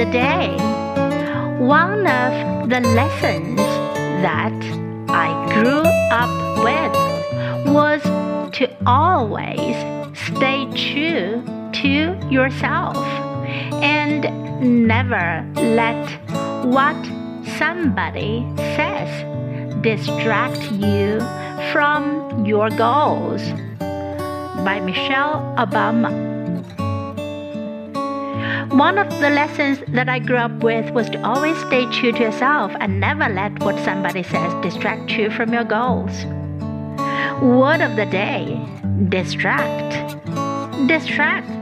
the day. One of the lessons that I grew up with was to always stay true to yourself and never let what somebody says distract you from your goals. By Michelle Obama. One of the lessons that I grew up with was to always stay true to yourself and never let what somebody says distract you from your goals. Word of the day distract. Distract